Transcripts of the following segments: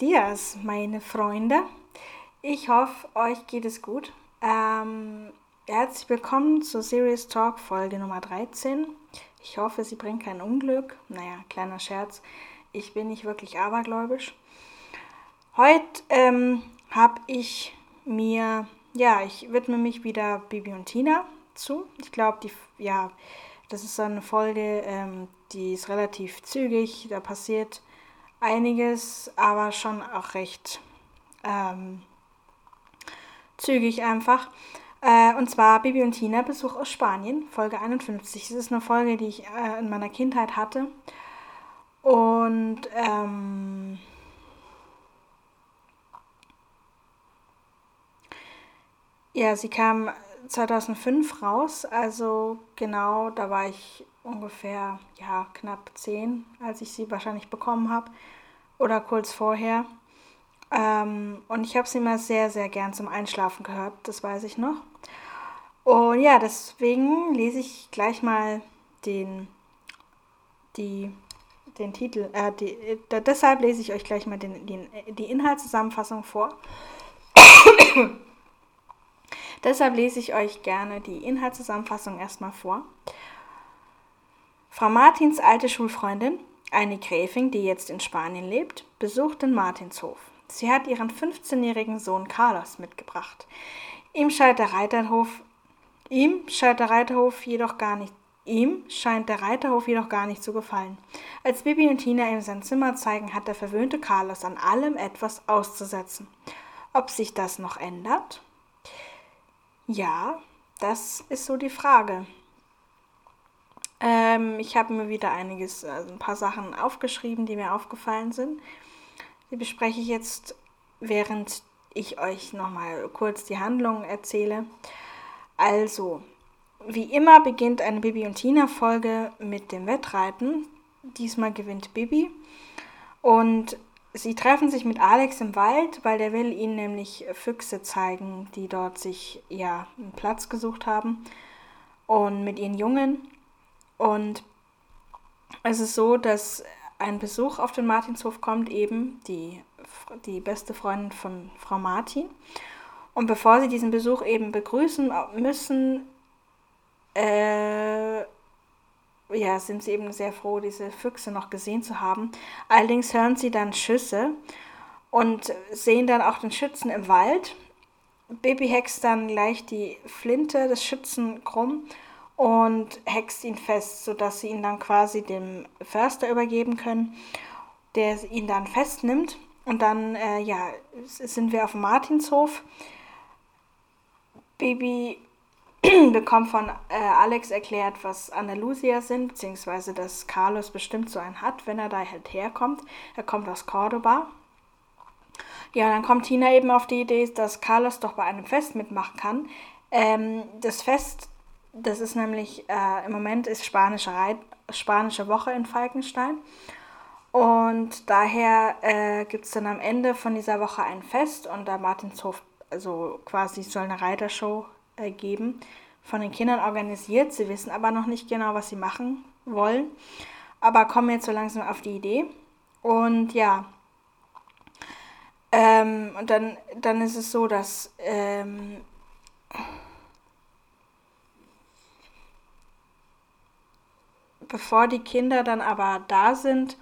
Dias, meine Freunde. Ich hoffe, euch geht es gut. Ähm, herzlich willkommen zur Serious Talk Folge Nummer 13. Ich hoffe, sie bringt kein Unglück. Naja, kleiner Scherz. Ich bin nicht wirklich abergläubisch. Heute ähm, habe ich mir, ja, ich widme mich wieder Bibi und Tina zu. Ich glaube, die, ja, das ist so eine Folge, ähm, die ist relativ zügig. Da passiert einiges, aber schon auch recht ähm, zügig einfach. Äh, und zwar Bibi und Tina Besuch aus Spanien, Folge 51. Das ist eine Folge, die ich äh, in meiner Kindheit hatte. Und ähm, ja, sie kam 2005 raus, also genau, da war ich ungefähr ja, knapp zehn, als ich sie wahrscheinlich bekommen habe oder kurz vorher. Ähm, und ich habe sie immer sehr, sehr gern zum Einschlafen gehört, das weiß ich noch. Und ja, deswegen lese ich gleich mal den, die, den Titel, äh, die, äh, deshalb lese ich euch gleich mal den, den, die Inhaltszusammenfassung vor. deshalb lese ich euch gerne die Inhaltszusammenfassung erstmal vor. Frau Martins alte Schulfreundin, eine Gräfin, die jetzt in Spanien lebt, besucht den Martinshof. Sie hat ihren 15-jährigen Sohn Carlos mitgebracht. Ihm scheint der Reiterhof, ihm scheint der Reiterhof jedoch gar nicht Ihm scheint der Reiterhof jedoch gar nicht zu gefallen. Als Bibi und Tina ihm sein Zimmer zeigen, hat der verwöhnte Carlos an allem etwas auszusetzen. Ob sich das noch ändert? Ja, das ist so die Frage. Ähm, ich habe mir wieder einiges, also ein paar Sachen aufgeschrieben, die mir aufgefallen sind. Die bespreche ich jetzt, während ich euch nochmal kurz die Handlung erzähle. Also, wie immer beginnt eine Bibi und Tina Folge mit dem Wettreiten. Diesmal gewinnt Bibi und sie treffen sich mit Alex im Wald, weil der will ihnen nämlich Füchse zeigen, die dort sich ja einen Platz gesucht haben und mit ihren Jungen. Und es ist so, dass ein Besuch auf den Martinshof kommt, eben die, die beste Freundin von Frau Martin. Und bevor sie diesen Besuch eben begrüßen müssen, äh, ja, sind sie eben sehr froh, diese Füchse noch gesehen zu haben. Allerdings hören sie dann Schüsse und sehen dann auch den Schützen im Wald. Baby hext dann gleich die Flinte des Schützen krumm und hext ihn fest, sodass sie ihn dann quasi dem Förster übergeben können, der ihn dann festnimmt. Und dann, äh, ja, sind wir auf dem Martinshof. Baby bekommt von äh, Alex erklärt, was Andalusier sind, beziehungsweise dass Carlos bestimmt so einen hat, wenn er da halt herkommt. Er kommt aus Cordoba. Ja, dann kommt Tina eben auf die Idee, dass Carlos doch bei einem Fest mitmachen kann. Ähm, das Fest das ist nämlich, äh, im Moment ist spanische, Reit spanische Woche in Falkenstein. Und daher äh, gibt es dann am Ende von dieser Woche ein Fest und der Martinshof, also quasi soll eine Reitershow äh, geben, von den Kindern organisiert. Sie wissen aber noch nicht genau, was sie machen wollen, aber kommen jetzt so langsam auf die Idee. Und ja, ähm, und dann, dann ist es so, dass ähm, bevor die Kinder dann aber da sind,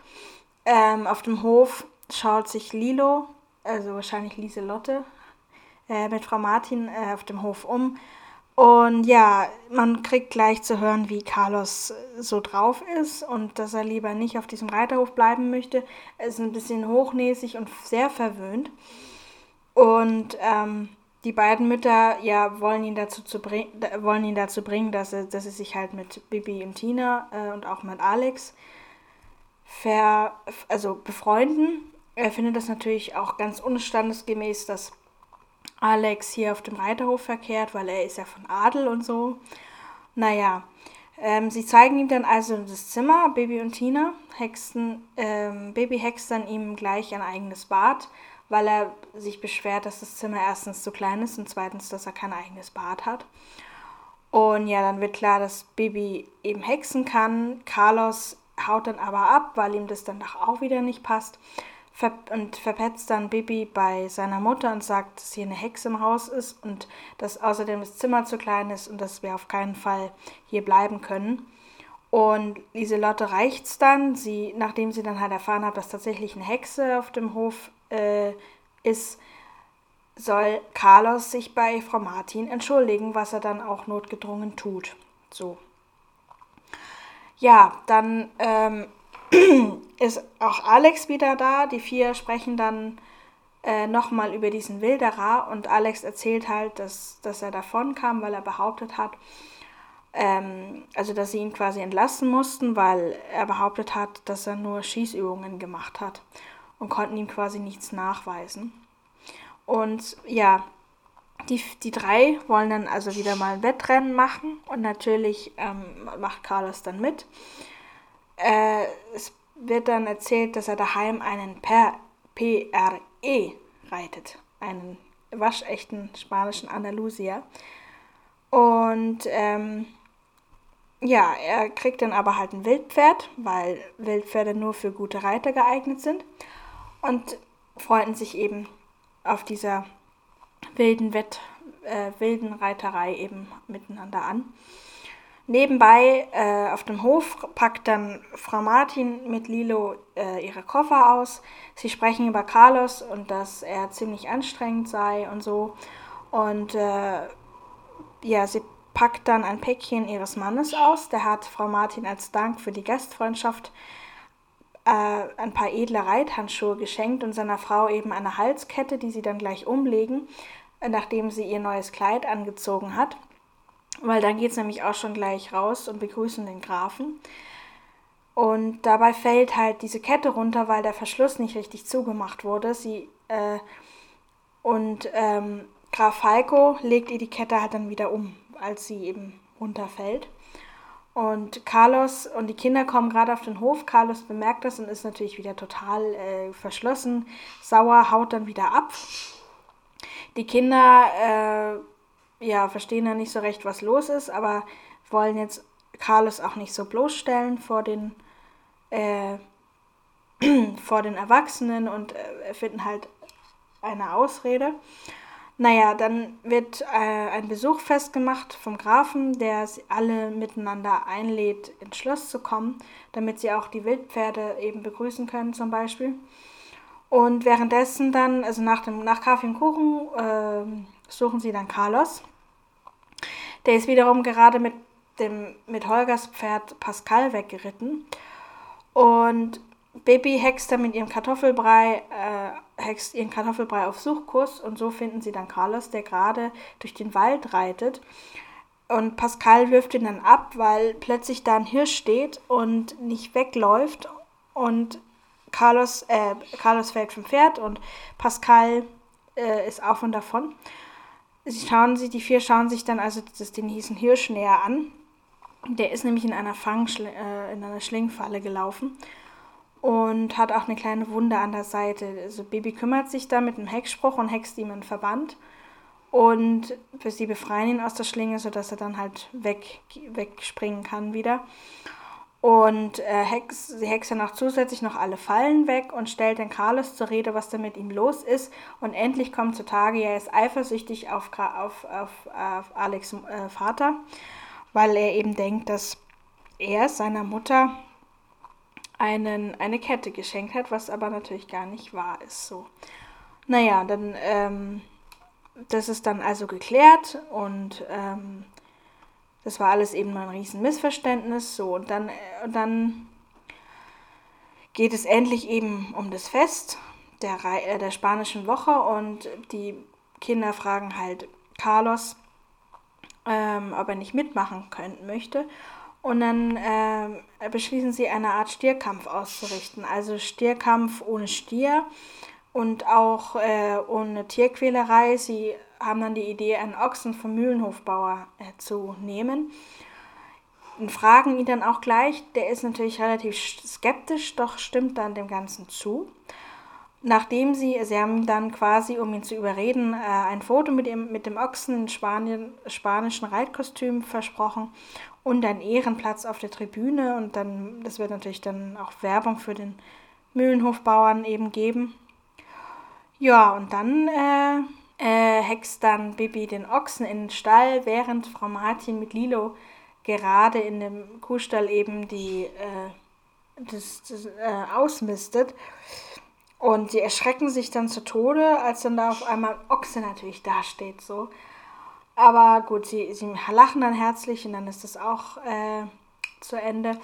ähm, auf dem Hof schaut sich Lilo, also wahrscheinlich Lieselotte, äh, mit Frau Martin äh, auf dem Hof um. Und ja, man kriegt gleich zu hören, wie Carlos so drauf ist und dass er lieber nicht auf diesem Reiterhof bleiben möchte. Er ist ein bisschen hochnäsig und sehr verwöhnt. Und ähm, die beiden Mütter ja wollen ihn dazu, zu bring, wollen ihn dazu bringen, dass er, dass er sich halt mit Bibi und Tina äh, und auch mit Alex ver, also befreunden. Er findet das natürlich auch ganz unstandesgemäß, dass Alex hier auf dem Reiterhof verkehrt, weil er ist ja von Adel und so. Naja, ähm, sie zeigen ihm dann also das Zimmer, Baby und Tina. Hexen, ähm, Baby hext dann ihm gleich ein eigenes Bad weil er sich beschwert, dass das Zimmer erstens zu klein ist und zweitens, dass er kein eigenes Bad hat. Und ja, dann wird klar, dass Bibi eben hexen kann. Carlos haut dann aber ab, weil ihm das dann doch auch wieder nicht passt. und verpetzt dann Bibi bei seiner Mutter und sagt, dass hier eine Hexe im Haus ist und dass außerdem das Zimmer zu klein ist und dass wir auf keinen Fall hier bleiben können. Und Lieselotte reicht's dann, sie, nachdem sie dann halt erfahren hat, dass tatsächlich eine Hexe auf dem Hof äh, ist, soll Carlos sich bei Frau Martin entschuldigen, was er dann auch notgedrungen tut. So. Ja, dann ähm, ist auch Alex wieder da. Die vier sprechen dann äh, nochmal über diesen Wilderer und Alex erzählt halt, dass, dass er davon kam, weil er behauptet hat, ähm, also dass sie ihn quasi entlassen mussten, weil er behauptet hat, dass er nur Schießübungen gemacht hat und konnten ihm quasi nichts nachweisen. Und ja, die, die drei wollen dann also wieder mal ein Wettrennen machen und natürlich ähm, macht Carlos dann mit. Äh, es wird dann erzählt, dass er daheim einen PRE reitet, einen waschechten spanischen Andalusier. Und ähm, ja, er kriegt dann aber halt ein Wildpferd, weil Wildpferde nur für gute Reiter geeignet sind. Und freunden sich eben auf dieser wilden Wett, äh, wilden Reiterei eben miteinander an. Nebenbei äh, auf dem Hof packt dann Frau Martin mit Lilo äh, ihre Koffer aus. Sie sprechen über Carlos und dass er ziemlich anstrengend sei und so. Und äh, ja, sie packt dann ein Päckchen ihres Mannes aus. Der hat Frau Martin als Dank für die Gastfreundschaft äh, ein paar edle Reithandschuhe geschenkt und seiner Frau eben eine Halskette, die sie dann gleich umlegen, äh, nachdem sie ihr neues Kleid angezogen hat. Weil dann geht es nämlich auch schon gleich raus und begrüßen den Grafen. Und dabei fällt halt diese Kette runter, weil der Verschluss nicht richtig zugemacht wurde. Sie, äh, und ähm, Graf Falco legt ihr die Kette halt dann wieder um, als sie eben runterfällt. Und Carlos und die Kinder kommen gerade auf den Hof. Carlos bemerkt das und ist natürlich wieder total äh, verschlossen, sauer, haut dann wieder ab. Die Kinder äh, ja, verstehen ja nicht so recht, was los ist, aber wollen jetzt Carlos auch nicht so bloßstellen vor den, äh, vor den Erwachsenen und äh, finden halt eine Ausrede. Naja, dann wird äh, ein Besuch festgemacht vom Grafen, der sie alle miteinander einlädt, ins Schloss zu kommen, damit sie auch die Wildpferde eben begrüßen können zum Beispiel. Und währenddessen dann, also nach, dem, nach Kaffee und Kuchen, äh, suchen sie dann Carlos. Der ist wiederum gerade mit, dem, mit Holgers Pferd Pascal weggeritten. Und Baby hext dann mit ihrem Kartoffelbrei, äh, hext ihren Kartoffelbrei auf Suchkurs und so finden sie dann Carlos, der gerade durch den Wald reitet. Und Pascal wirft ihn dann ab, weil plötzlich da ein Hirsch steht und nicht wegläuft. Und Carlos, äh, Carlos fällt vom Pferd und Pascal äh, ist auf und davon. Sie schauen sich, die vier schauen sich dann also das, den diesen Hirsch näher an. Der ist nämlich in einer Fangschl äh, in einer Schlingfalle gelaufen und hat auch eine kleine Wunde an der Seite. Also Baby kümmert sich da mit einem Hexspruch und hext ihm einen Verband und sie befreien ihn aus der Schlinge, sodass er dann halt weg, wegspringen kann wieder. Und äh, Hex, sie hext dann auch zusätzlich noch alle Fallen weg und stellt den Carlos zur Rede, was da mit ihm los ist. Und endlich kommt zutage, er ist eifersüchtig auf, auf, auf, auf Alex äh, Vater, weil er eben denkt, dass er seiner Mutter einen, eine Kette geschenkt hat, was aber natürlich gar nicht wahr ist. So. Naja, dann, ähm, das ist dann also geklärt und ähm, das war alles eben ein riesen Missverständnis. So, und dann, und dann geht es endlich eben um das Fest der, äh, der spanischen Woche und die Kinder fragen halt Carlos, ähm, ob er nicht mitmachen können möchte. Und dann äh, beschließen sie, eine Art Stierkampf auszurichten. Also Stierkampf ohne Stier und auch äh, ohne Tierquälerei. Sie haben dann die Idee, einen Ochsen vom Mühlenhofbauer äh, zu nehmen. Und fragen ihn dann auch gleich, der ist natürlich relativ skeptisch, doch stimmt dann dem Ganzen zu. Nachdem sie, sie haben dann quasi, um ihn zu überreden, äh, ein Foto mit dem, mit dem Ochsen in Spanien, spanischen Reitkostüm versprochen und einen Ehrenplatz auf der Tribüne und dann, das wird natürlich dann auch Werbung für den Mühlenhofbauern eben geben. Ja, und dann äh, äh, hext dann Bibi den Ochsen in den Stall, während Frau Martin mit Lilo gerade in dem Kuhstall eben die äh, das, das äh, ausmistet. Und sie erschrecken sich dann zu Tode, als dann da auf einmal Ochse natürlich dasteht. So. Aber gut, sie, sie lachen dann herzlich und dann ist das auch äh, zu Ende.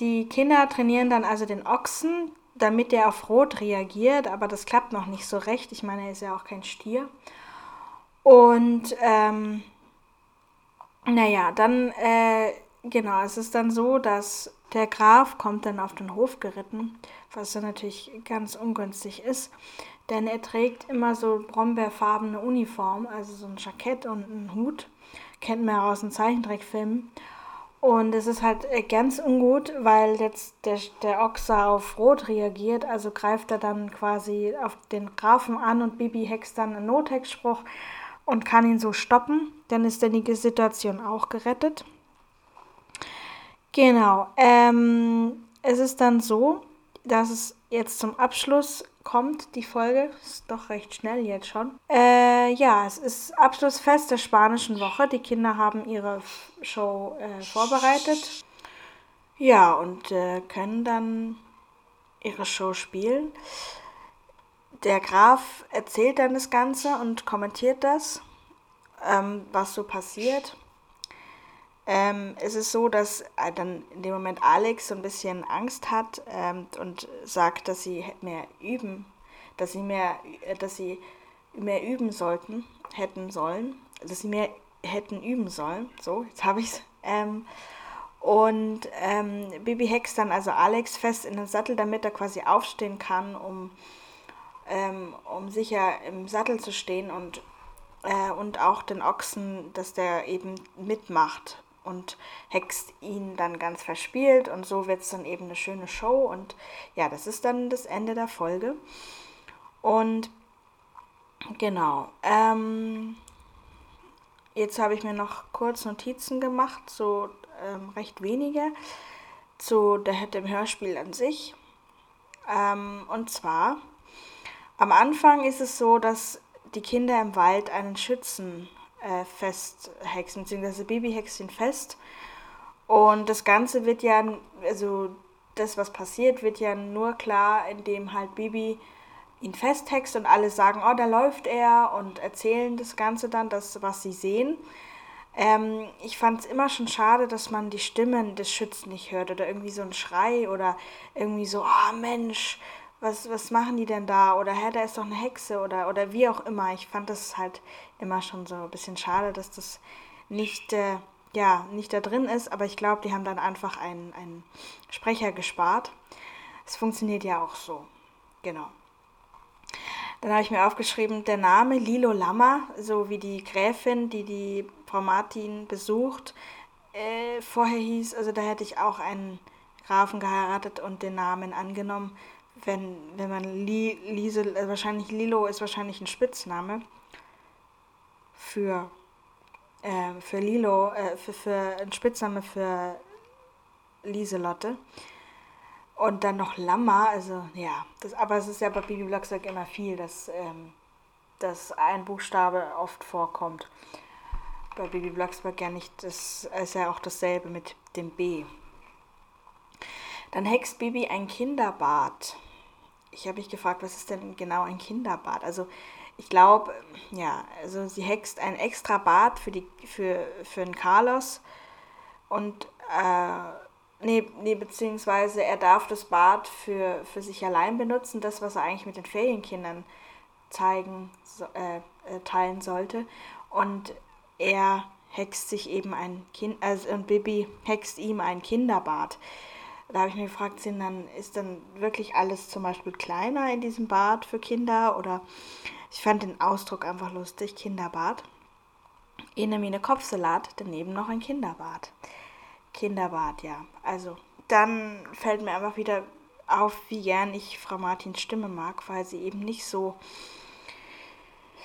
Die Kinder trainieren dann also den Ochsen, damit er auf Rot reagiert, aber das klappt noch nicht so recht. Ich meine, er ist ja auch kein Stier. Und ähm, naja, dann, äh, genau, es ist dann so, dass der Graf kommt dann auf den Hof geritten, was dann natürlich ganz ungünstig ist, denn er trägt immer so brombeerfarbene Uniform, also so ein Jackett und einen Hut, kennt man ja aus den Zeichentrickfilmen. Und es ist halt äh, ganz ungut, weil jetzt der, der Ochse auf Rot reagiert, also greift er dann quasi auf den Grafen an und Bibi hext dann einen Nothexspruch und kann ihn so stoppen. Dann ist die Situation auch gerettet. Genau. Ähm, es ist dann so, dass es jetzt zum Abschluss kommt, die Folge. Ist doch recht schnell jetzt schon. Äh, ja, es ist Abschlussfest der spanischen Woche. Die Kinder haben ihre Show äh, vorbereitet. Ja, und äh, können dann ihre Show spielen. Der Graf erzählt dann das Ganze und kommentiert das, ähm, was so passiert. Ähm, es ist so, dass äh, dann in dem Moment Alex so ein bisschen Angst hat ähm, und sagt, dass sie mehr üben, dass sie mehr, äh, dass sie mehr üben sollten, hätten sollen, dass sie mehr hätten üben sollen. So, jetzt habe ich es. Ähm, und ähm, Bibi hext dann also Alex fest in den Sattel, damit er quasi aufstehen kann, um, ähm, um sicher im Sattel zu stehen und, äh, und auch den Ochsen, dass der eben mitmacht und hext ihn dann ganz verspielt und so wird es dann eben eine schöne Show und ja, das ist dann das Ende der Folge. Und genau, ähm, jetzt habe ich mir noch kurz Notizen gemacht, so ähm, recht wenige, zu der, dem Hörspiel an sich. Ähm, und zwar, am Anfang ist es so, dass die Kinder im Wald einen Schützen äh, festhexen, beziehungsweise Baby hext ihn fest. Und das Ganze wird ja, also das, was passiert, wird ja nur klar, indem halt Bibi ihn festhext und alle sagen, oh, da läuft er und erzählen das Ganze dann, das, was sie sehen. Ähm, ich fand es immer schon schade, dass man die Stimmen des Schützen nicht hört oder irgendwie so ein Schrei oder irgendwie so, oh Mensch, was, was machen die denn da? Oder hä, da ist doch eine Hexe oder, oder wie auch immer. Ich fand das halt immer schon so ein bisschen schade, dass das nicht, äh, ja, nicht da drin ist, aber ich glaube, die haben dann einfach einen, einen Sprecher gespart. Es funktioniert ja auch so. Genau. Dann habe ich mir aufgeschrieben, der Name Lilo Lama, so wie die Gräfin, die die Frau Martin besucht, äh, vorher hieß, also da hätte ich auch einen Grafen geheiratet und den Namen angenommen wenn, wenn man Li, Lise, äh, wahrscheinlich Lilo ist wahrscheinlich ein Spitzname für, äh, für Lilo, äh, für, für ein Spitzname für Lieselotte. Und dann noch Lama, also ja, das, aber es ist ja bei Bibi Blocksberg immer viel, dass, ähm, dass ein Buchstabe oft vorkommt. Bei Bibi Blocksberg ja nicht, das ist ja auch dasselbe mit dem B. Dann hext Bibi ein Kinderbad ich habe mich gefragt, was ist denn genau ein Kinderbad? Also ich glaube, ja, also sie hext ein extra Bad für, die, für, für den Carlos und äh, nee, nee, beziehungsweise er darf das Bad für, für sich allein benutzen, das, was er eigentlich mit den Ferienkindern zeigen, so, äh, äh, teilen sollte. Und er hext sich eben ein Kind, also und Bibi hext ihm ein Kinderbad. Da habe ich mir gefragt, sind dann, ist dann wirklich alles zum Beispiel kleiner in diesem Bad für Kinder? Oder ich fand den Ausdruck einfach lustig, Kinderbad. In eine Kopfsalat, daneben noch ein Kinderbad. Kinderbad, ja. Also, dann fällt mir einfach wieder auf, wie gern ich Frau Martins Stimme mag, weil sie eben nicht so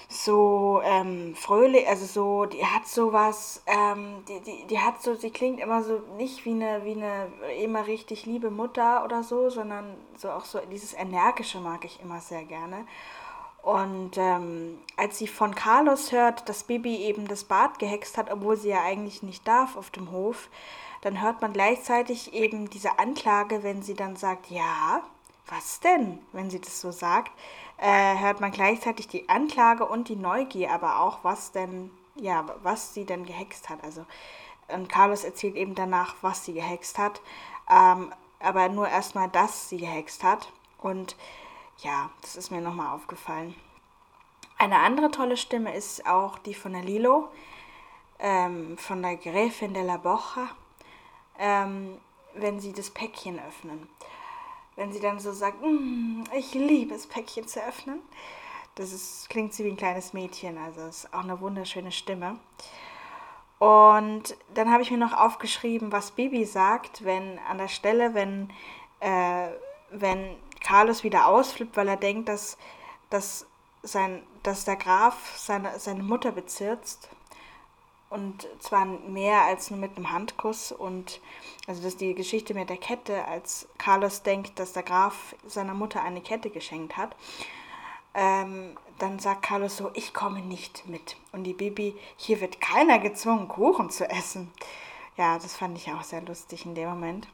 so ähm, fröhlich, also so, die hat sowas, ähm, die, die, die hat so, sie klingt immer so nicht wie eine, wie eine immer richtig liebe Mutter oder so, sondern so auch so dieses Energische mag ich immer sehr gerne. Und ähm, als sie von Carlos hört, dass Bibi eben das Bad gehext hat, obwohl sie ja eigentlich nicht darf auf dem Hof, dann hört man gleichzeitig eben diese Anklage, wenn sie dann sagt, ja, was denn, wenn sie das so sagt, äh, hört man gleichzeitig die Anklage und die Neugier, aber auch, was denn, ja, was sie denn gehext hat. Also, und Carlos erzählt eben danach, was sie gehext hat, ähm, aber nur erstmal, dass sie gehext hat. Und ja, das ist mir nochmal aufgefallen. Eine andere tolle Stimme ist auch die von der Lilo, ähm, von der Gräfin de la Bocha, ähm, wenn sie das Päckchen öffnen wenn sie dann so sagt, mm, ich liebe es, Päckchen zu öffnen. Das ist, klingt sie wie ein kleines Mädchen, also ist auch eine wunderschöne Stimme. Und dann habe ich mir noch aufgeschrieben, was Bibi sagt, wenn an der Stelle, wenn, äh, wenn Carlos wieder ausflippt, weil er denkt, dass, dass, sein, dass der Graf seine, seine Mutter bezirzt und zwar mehr als nur mit einem Handkuss und also das ist die Geschichte mit der Kette, als Carlos denkt, dass der Graf seiner Mutter eine Kette geschenkt hat. Ähm, dann sagt Carlos so, ich komme nicht mit. Und die Bibi, hier wird keiner gezwungen, Kuchen zu essen. Ja, das fand ich auch sehr lustig in dem Moment.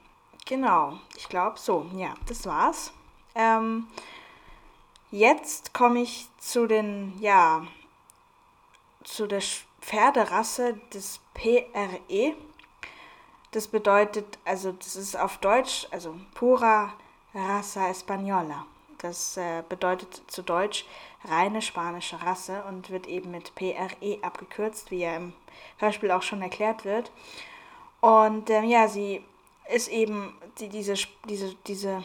Genau, ich glaube so, ja, das war's. Ähm, jetzt komme ich zu den, ja, zu der Pferderasse des PRE. Das bedeutet, also das ist auf Deutsch, also pura raza española. Das äh, bedeutet zu Deutsch reine spanische Rasse und wird eben mit PRE abgekürzt, wie ja im Hörspiel auch schon erklärt wird. Und ähm, ja, sie ist eben, die, diese, diese, diese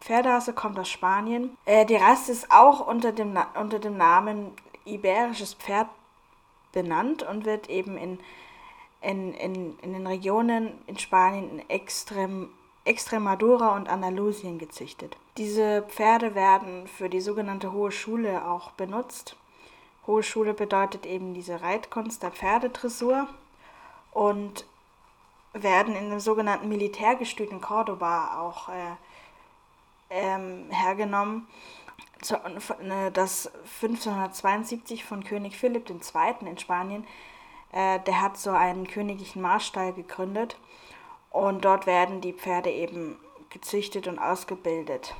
Pferderasse kommt aus Spanien. Äh, die Rasse ist auch unter dem, unter dem Namen iberisches Pferd benannt und wird eben in, in, in, in den Regionen in Spanien in Extrem, Extremadura und Andalusien gezüchtet. Diese Pferde werden für die sogenannte Hohe Schule auch benutzt. Hohe Schule bedeutet eben diese Reitkunst der Pferdedressur und werden in dem sogenannten Militärgestüt in Cordoba auch äh, ähm, hergenommen das 1572 von König Philipp II. in Spanien, äh, der hat so einen königlichen Marstall gegründet und dort werden die Pferde eben gezüchtet und ausgebildet.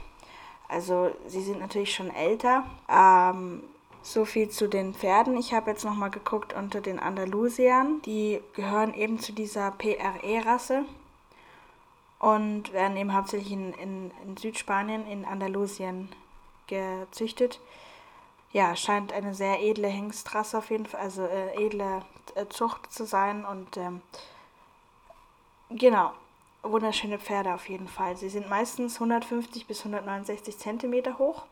Also sie sind natürlich schon älter. Ähm, so viel zu den Pferden. Ich habe jetzt nochmal geguckt unter den Andalusiern. Die gehören eben zu dieser PRE-Rasse und werden eben hauptsächlich in, in, in Südspanien, in Andalusien gezüchtet. Ja, scheint eine sehr edle Hengstrasse auf jeden Fall, also äh, edle äh, Zucht zu sein und ähm, genau, wunderschöne Pferde auf jeden Fall. Sie sind meistens 150 bis 169 Zentimeter hoch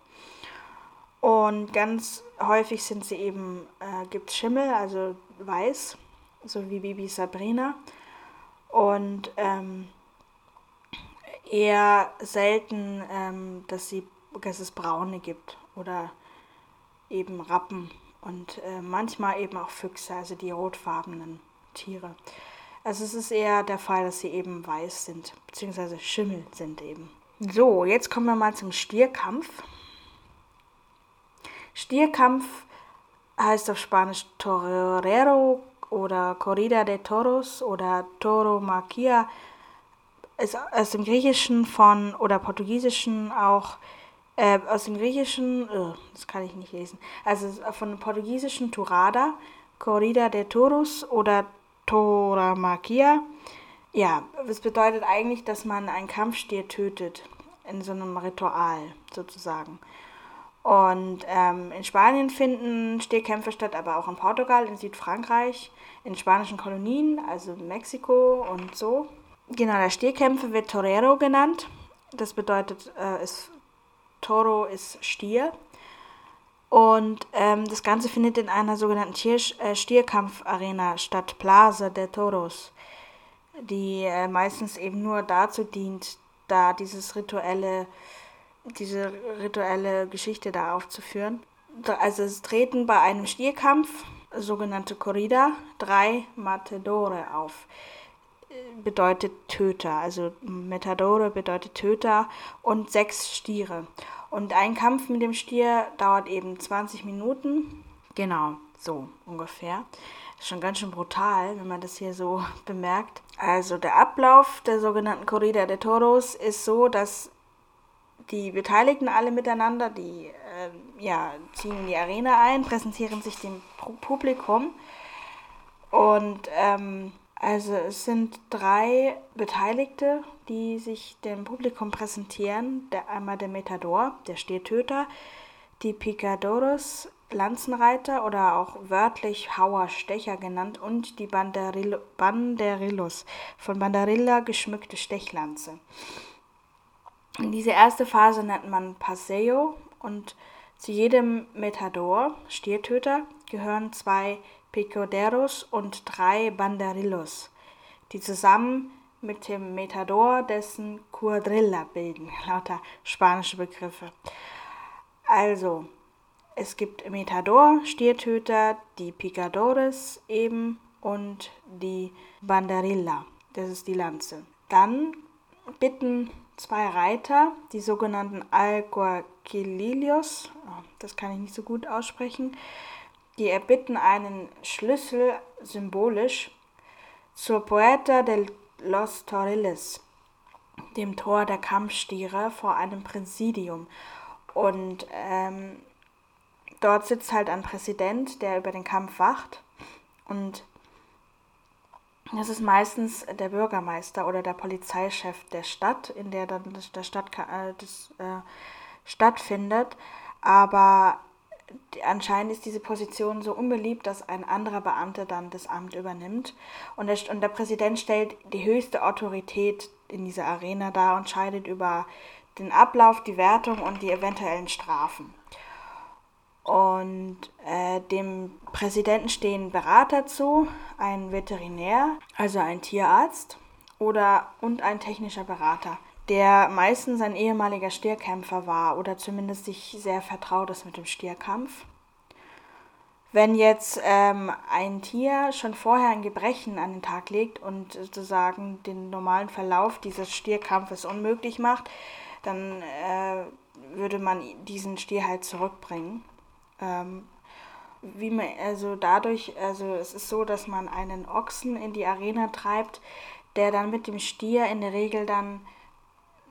und ganz häufig sind sie eben, äh, gibt Schimmel, also weiß, so wie Bibi Sabrina und ähm, eher selten, ähm, dass sie dass es braune gibt oder eben Rappen und äh, manchmal eben auch Füchse, also die rotfarbenen Tiere. Also es ist eher der Fall, dass sie eben weiß sind, beziehungsweise Schimmel sind eben. So, jetzt kommen wir mal zum Stierkampf. Stierkampf heißt auf Spanisch Torero oder Corrida de Toros oder Toro Maquia. Ist aus dem Griechischen von oder Portugiesischen auch äh, aus dem Griechischen, oh, das kann ich nicht lesen, also von dem portugiesischen Turada, Corrida de Toros oder Toramaquia. Ja, das bedeutet eigentlich, dass man einen Kampfstier tötet, in so einem Ritual sozusagen. Und ähm, in Spanien finden Stierkämpfe statt, aber auch in Portugal, in Südfrankreich, in spanischen Kolonien, also Mexiko und so. Genau, der Stierkämpfe wird Torero genannt. Das bedeutet, äh, es Toro ist Stier. Und ähm, das Ganze findet in einer sogenannten Tier äh, Stierkampfarena statt, Plaza de Toros, die äh, meistens eben nur dazu dient, da dieses rituelle, diese rituelle Geschichte da aufzuführen. also es treten bei einem Stierkampf, sogenannte Corrida, drei Matadore auf. Bedeutet Töter, also Metadore bedeutet Töter und sechs Stiere. Und ein Kampf mit dem Stier dauert eben 20 Minuten. Genau, so ungefähr. Ist schon ganz schön brutal, wenn man das hier so bemerkt. Also der Ablauf der sogenannten Corrida de Toros ist so, dass die Beteiligten alle miteinander, die äh, ja, ziehen in die Arena ein, präsentieren sich dem Publikum. Und ähm, also es sind drei Beteiligte, die sich dem Publikum präsentieren. Der, einmal der Metador, der Stiertöter, die Picadores, Lanzenreiter oder auch wörtlich Hauer, Stecher genannt und die Banderillo, Banderillos, von Banderilla geschmückte Stechlanze. Diese erste Phase nennt man Paseo und zu jedem Metador, Stiertöter, gehören zwei Picoderos und drei Banderillos, die zusammen mit dem Metador dessen Quadrilla bilden, lauter spanische Begriffe. Also, es gibt Metador, Stiertöter, die Picadores eben und die Banderilla, das ist die Lanze. Dann bitten zwei Reiter, die sogenannten Alguaquilillos, oh, das kann ich nicht so gut aussprechen, die erbitten einen Schlüssel symbolisch zur Puerta de los Toriles, dem Tor der Kampfstiere vor einem Präsidium. Und ähm, dort sitzt halt ein Präsident, der über den Kampf wacht. Und das ist meistens der Bürgermeister oder der Polizeichef der Stadt, in der dann das, der Stadt, äh, das, äh, stattfindet. Aber anscheinend ist diese Position so unbeliebt, dass ein anderer Beamter dann das Amt übernimmt. Und der, und der Präsident stellt die höchste Autorität in dieser Arena dar und scheidet über den Ablauf, die Wertung und die eventuellen Strafen. Und äh, dem Präsidenten stehen Berater zu, ein Veterinär, also ein Tierarzt oder und ein technischer Berater, der meistens ein ehemaliger Stierkämpfer war oder zumindest sich sehr vertraut ist mit dem Stierkampf. Wenn jetzt ähm, ein Tier schon vorher ein Gebrechen an den Tag legt und sozusagen den normalen Verlauf dieses Stierkampfes unmöglich macht, dann äh, würde man diesen Stier halt zurückbringen. Ähm, wie man, also dadurch, also es ist so, dass man einen Ochsen in die Arena treibt, der dann mit dem Stier in der Regel dann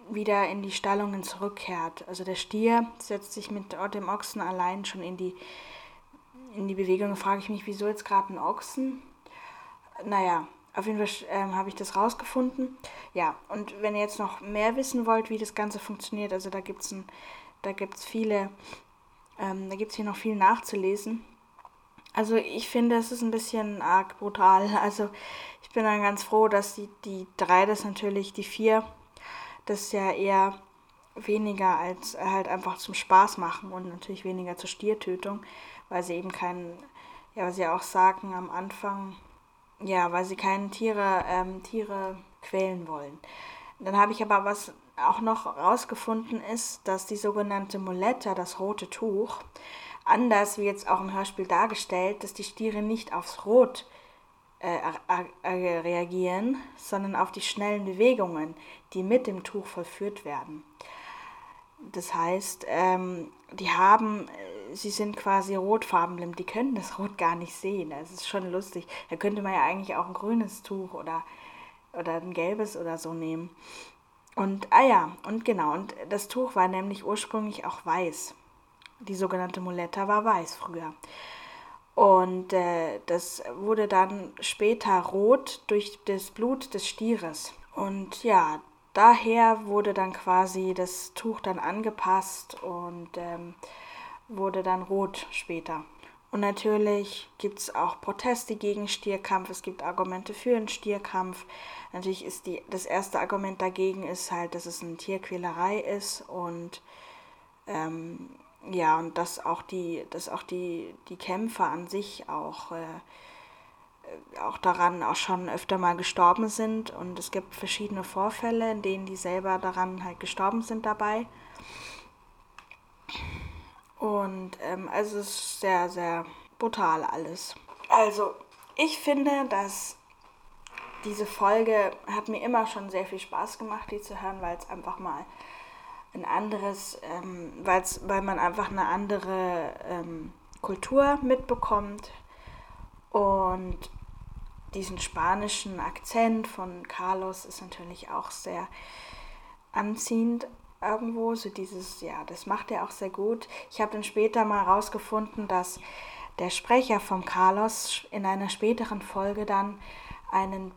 wieder in die Stallungen zurückkehrt. Also der Stier setzt sich mit dem Ochsen allein schon in die, in die Bewegung. Da frage ich mich, wieso jetzt gerade ein Ochsen? Naja, auf jeden Fall ähm, habe ich das rausgefunden. Ja, und wenn ihr jetzt noch mehr wissen wollt, wie das Ganze funktioniert, also da gibt es da gibt's viele ähm, da gibt es hier noch viel nachzulesen. Also ich finde, es ist ein bisschen arg brutal. Also ich bin dann ganz froh, dass die, die drei das natürlich, die vier, das ja eher weniger als halt einfach zum Spaß machen und natürlich weniger zur Stiertötung, weil sie eben keinen, ja, was sie auch sagen am Anfang, ja, weil sie keine Tiere, ähm, Tiere quälen wollen. Dann habe ich aber was auch noch herausgefunden ist, dass die sogenannte Muletta, das rote Tuch, anders wie jetzt auch im Hörspiel dargestellt, dass die Stiere nicht aufs Rot äh, äh, reagieren, sondern auf die schnellen Bewegungen, die mit dem Tuch vollführt werden. Das heißt, ähm, die haben, äh, sie sind quasi rotfarbenblind, die können das Rot gar nicht sehen. Das ist schon lustig. Da könnte man ja eigentlich auch ein grünes Tuch oder, oder ein gelbes oder so nehmen. Und, ah ja, und genau, und das Tuch war nämlich ursprünglich auch weiß. Die sogenannte Muletta war weiß früher. Und äh, das wurde dann später rot durch das Blut des Stieres. Und ja, daher wurde dann quasi das Tuch dann angepasst und ähm, wurde dann rot später. Und natürlich gibt es auch Proteste gegen Stierkampf, es gibt Argumente für den Stierkampf. Natürlich ist die, das erste Argument dagegen ist halt, dass es eine Tierquälerei ist und ähm, ja, und dass auch die, dass auch die, die Kämpfer an sich auch, äh, auch daran auch schon öfter mal gestorben sind. Und es gibt verschiedene Vorfälle, in denen die selber daran halt gestorben sind dabei. Und ähm, also es ist sehr, sehr brutal alles. Also, ich finde, dass diese Folge hat mir immer schon sehr viel Spaß gemacht, die zu hören, weil es einfach mal ein anderes, ähm, weil man einfach eine andere ähm, Kultur mitbekommt und diesen spanischen Akzent von Carlos ist natürlich auch sehr anziehend irgendwo. So dieses, ja, das macht er auch sehr gut. Ich habe dann später mal herausgefunden, dass der Sprecher von Carlos in einer späteren Folge dann einen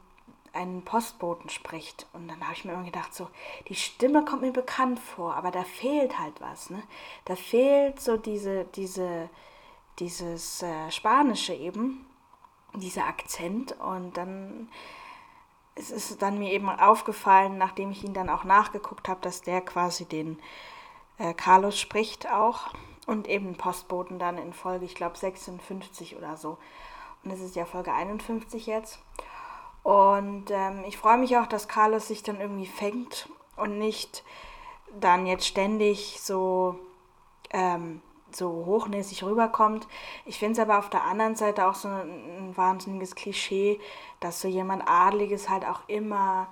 einen Postboten spricht. Und dann habe ich mir immer gedacht, so, die Stimme kommt mir bekannt vor, aber da fehlt halt was. Ne? Da fehlt so diese, diese, dieses äh, Spanische eben, dieser Akzent. Und dann es ist dann mir eben aufgefallen, nachdem ich ihn dann auch nachgeguckt habe, dass der quasi den äh, Carlos spricht auch und eben Postboten dann in Folge, ich glaube 56 oder so. Und das ist ja Folge 51 jetzt. Und ähm, ich freue mich auch, dass Carlos sich dann irgendwie fängt und nicht dann jetzt ständig so, ähm, so hochnäsig rüberkommt. Ich finde es aber auf der anderen Seite auch so ein, ein, wahnsinniges Klischee, dass so jemand Adliges halt auch immer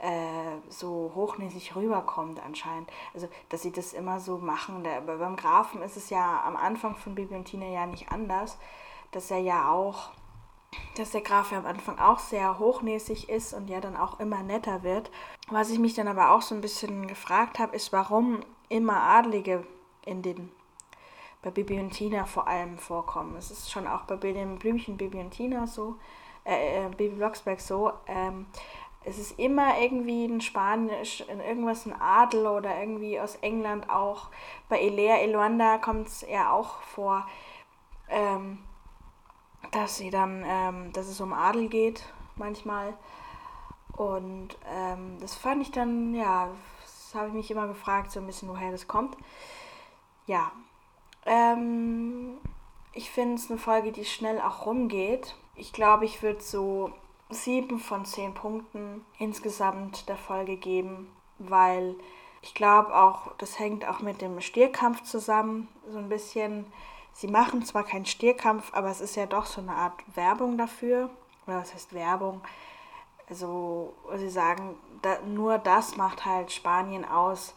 äh, so hochnäsig rüberkommt anscheinend. Also, dass sie das immer so machen. Der, beim Grafen ist es ja am Anfang von Bibi und Tina ja nicht anders, dass er ja auch dass der Graf ja am Anfang auch sehr hochnäsig ist und ja dann auch immer netter wird. Was ich mich dann aber auch so ein bisschen gefragt habe, ist, warum immer Adlige in den bei Bibi und Tina vor allem vorkommen. Es ist schon auch bei dem Blümchen Bibi und Tina so, äh, äh, Bibi Blocksberg so. Ähm, es ist immer irgendwie ein Spanisch, in irgendwas ein Adel oder irgendwie aus England auch. Bei Elea Eluanda kommt es ja auch vor. Ähm, dass sie dann, ähm, dass es um Adel geht manchmal. Und ähm, das fand ich dann, ja, das habe ich mich immer gefragt, so ein bisschen, woher das kommt. Ja, ähm, ich finde es eine Folge, die schnell auch rumgeht. Ich glaube, ich würde so sieben von zehn Punkten insgesamt der Folge geben, weil ich glaube auch, das hängt auch mit dem Stierkampf zusammen, so ein bisschen Sie machen zwar keinen Stierkampf, aber es ist ja doch so eine Art Werbung dafür. Oder was heißt Werbung? Also, sie sagen, da, nur das macht halt Spanien aus.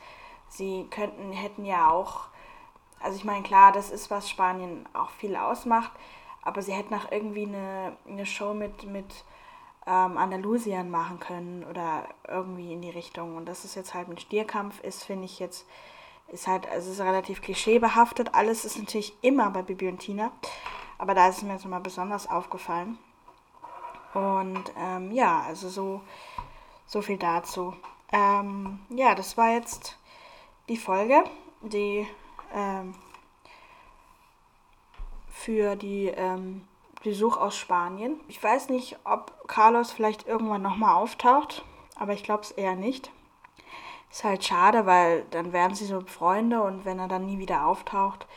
Sie könnten, hätten ja auch, also ich meine, klar, das ist, was Spanien auch viel ausmacht, aber sie hätten auch irgendwie eine, eine Show mit, mit ähm, Andalusien machen können oder irgendwie in die Richtung. Und das ist jetzt halt mit Stierkampf, ist, finde ich jetzt ist halt, also ist relativ klischeebehaftet. Alles ist natürlich immer bei Bibi und Tina. Aber da ist es mir jetzt mal besonders aufgefallen. Und ähm, ja, also so, so viel dazu. Ähm, ja, das war jetzt die Folge, die ähm, für die ähm, Besuch aus Spanien. Ich weiß nicht, ob Carlos vielleicht irgendwann nochmal auftaucht, aber ich glaube es eher nicht. Ist halt schade, weil dann werden sie so Freunde und wenn er dann nie wieder auftaucht,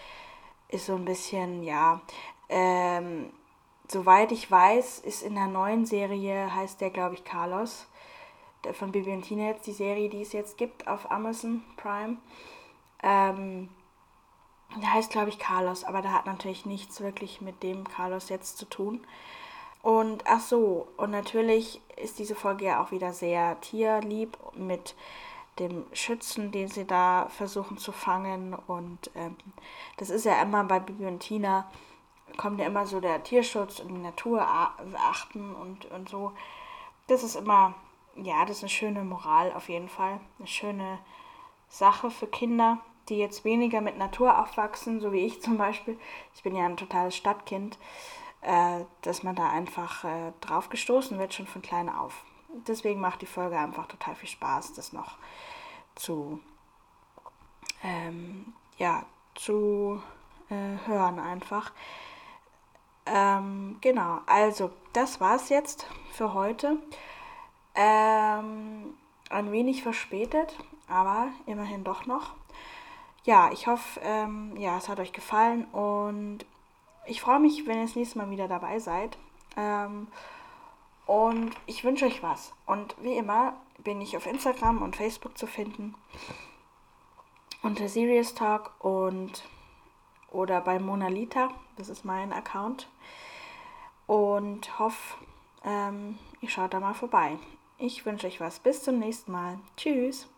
ist so ein bisschen, ja, ähm, soweit ich weiß, ist in der neuen Serie, heißt der, glaube ich, Carlos, der von Bibi und Tina jetzt, die Serie, die es jetzt gibt auf Amazon Prime. Ähm, der heißt, glaube ich, Carlos, aber der hat natürlich nichts wirklich mit dem Carlos jetzt zu tun. Und ach so, und natürlich ist diese Folge ja auch wieder sehr tierlieb mit dem Schützen, den sie da versuchen zu fangen. Und ähm, das ist ja immer bei Bibi und Tina, kommt ja immer so der Tierschutz und die Natur achten und, und so. Das ist immer, ja, das ist eine schöne Moral auf jeden Fall. Eine schöne Sache für Kinder, die jetzt weniger mit Natur aufwachsen, so wie ich zum Beispiel. Ich bin ja ein totales Stadtkind, äh, dass man da einfach äh, drauf gestoßen wird, schon von klein auf deswegen macht die Folge einfach total viel Spaß, das noch zu, ähm, ja, zu äh, hören einfach. Ähm, genau, also das war es jetzt für heute. Ähm, ein wenig verspätet, aber immerhin doch noch. Ja, ich hoffe, ähm, ja, es hat euch gefallen und ich freue mich, wenn ihr das nächste Mal wieder dabei seid. Ähm, und ich wünsche euch was. Und wie immer bin ich auf Instagram und Facebook zu finden unter Serious Talk und oder bei Monalita, das ist mein Account. Und hoffe, ähm, ihr schaut da mal vorbei. Ich wünsche euch was. Bis zum nächsten Mal. Tschüss.